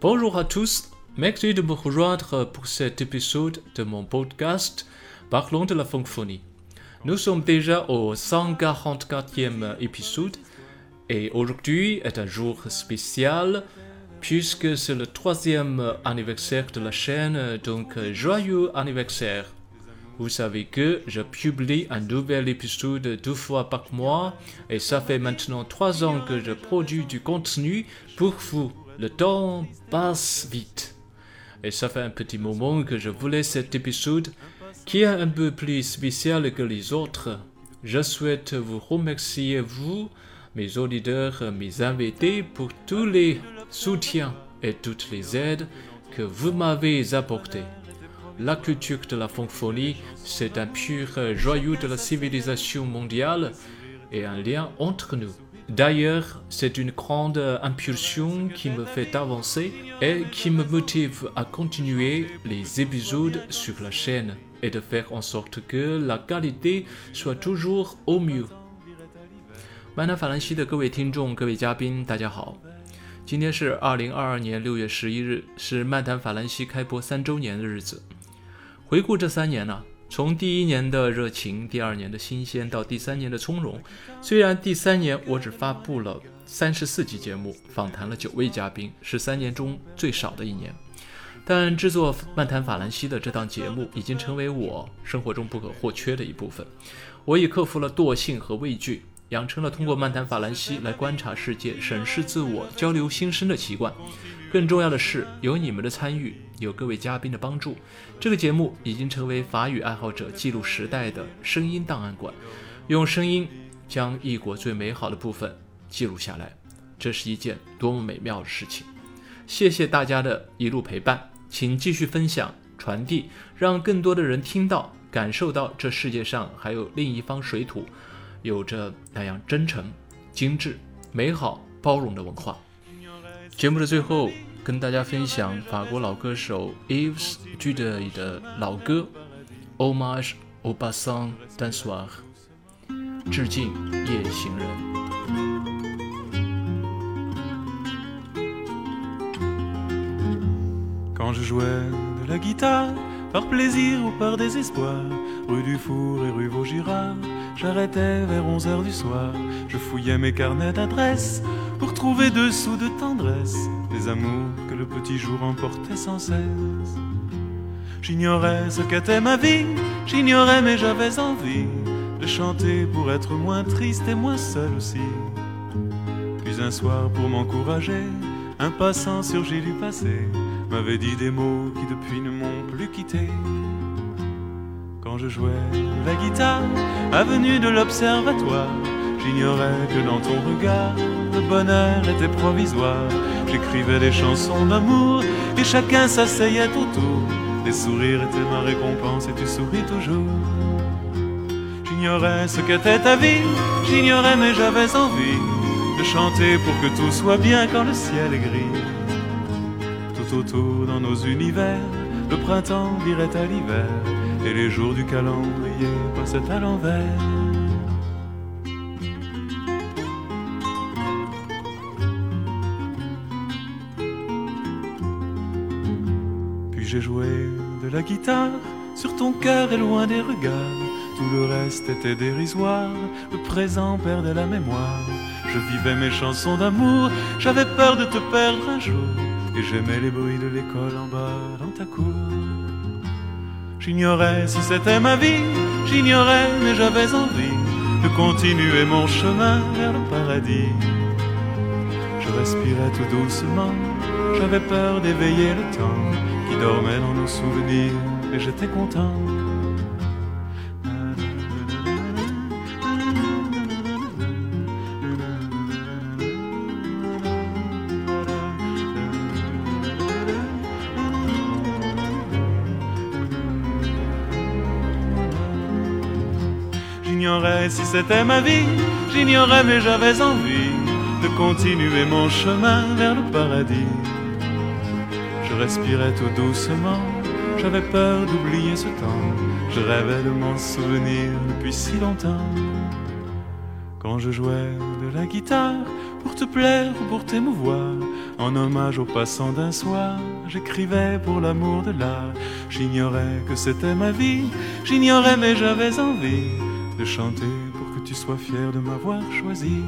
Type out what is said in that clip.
Bonjour à tous, merci de me rejoindre pour cet épisode de mon podcast Parlons de la francophonie. Nous sommes déjà au 144e épisode et aujourd'hui est un jour spécial puisque c'est le troisième anniversaire de la chaîne, donc joyeux anniversaire. Vous savez que je publie un nouvel épisode deux fois par mois et ça fait maintenant trois ans que je produis du contenu pour vous. Le temps passe vite. Et ça fait un petit moment que je voulais cet épisode qui est un peu plus spécial que les autres. Je souhaite vous remercier, vous, mes auditeurs, mes invités, pour tous les soutiens et toutes les aides que vous m'avez apportés. La culture de la francophonie, c'est un pur joyau de la civilisation mondiale et un lien entre nous. D'ailleurs, c'est une grande impulsion qui me fait avancer et qui me motive à continuer les épisodes sur la chaîne et de faire en sorte que la qualité soit toujours au mieux. 曼南法兰西的各位听众、各位嘉宾，大家好！今天是二零二二年六月十一日，是漫谈法兰西开播三周年的日子。回顾这三年呢， 从第一年的热情，第二年的新鲜，到第三年的从容。虽然第三年我只发布了三十四集节目，访谈了九位嘉宾，是三年中最少的一年，但制作《漫谈法兰西》的这档节目已经成为我生活中不可或缺的一部分。我已克服了惰性和畏惧，养成了通过《漫谈法兰西》来观察世界、审视自我、交流心声的习惯。更重要的是，有你们的参与，有各位嘉宾的帮助，这个节目已经成为法语爱好者记录时代的声音档案馆，用声音将异国最美好的部分记录下来，这是一件多么美妙的事情！谢谢大家的一路陪伴，请继续分享、传递，让更多的人听到、感受到这世界上还有另一方水土，有着那样真诚、精致、美好、包容的文化。节目的最后，跟大家分享法国老歌手 Yves j u d e 的老歌《Hommage au Bassin d'un soir》，致敬夜行人。Quand je jouais de la guitare, par plaisir ou par désespoir, rue du Four et rue Vaugirard, j'arrêtais vers 11 heures du soir, je fouillais mes carnets d'adresses pour trouver dessous de tendresse des amours que le petit jour emportait sans cesse. J'ignorais ce qu'était ma vie, j'ignorais mais j'avais envie de chanter pour être moins triste et moins seul aussi. Puis un soir pour m'encourager, un passant surgit du passé m'avait dit des mots qui depuis ne m'ont plus quitté. Quand je jouais la guitare, avenue de l'observatoire, j'ignorais que dans ton regard, le bonheur était provisoire. J'écrivais des chansons d'amour et chacun s'asseyait autour. Les sourires étaient ma récompense et tu souris toujours. J'ignorais ce qu'était ta vie, j'ignorais mais j'avais envie de chanter pour que tout soit bien quand le ciel est gris. Tout autour dans nos univers, le printemps virait à l'hiver et les jours du calendrier passaient à l'envers. J'ai joué de la guitare sur ton cœur et loin des regards. Tout le reste était dérisoire, le présent perdait la mémoire. Je vivais mes chansons d'amour, j'avais peur de te perdre un jour. Et j'aimais les bruits de l'école en bas dans ta cour. J'ignorais si c'était ma vie, j'ignorais mais j'avais envie de continuer mon chemin vers le paradis. Je respirais tout doucement, j'avais peur d'éveiller le temps qui dormait dans nos souvenirs et j'étais content. J'ignorais si c'était ma vie, j'ignorais mais j'avais envie de continuer mon chemin vers le paradis respirais tout doucement, j'avais peur d'oublier ce temps, je rêvais de m'en souvenir depuis si longtemps. Quand je jouais de la guitare pour te plaire ou pour t'émouvoir. En hommage aux passants d'un soir, j'écrivais pour l'amour de l'art. J'ignorais que c'était ma vie, j'ignorais mais j'avais envie de chanter pour que tu sois fier de m'avoir choisi.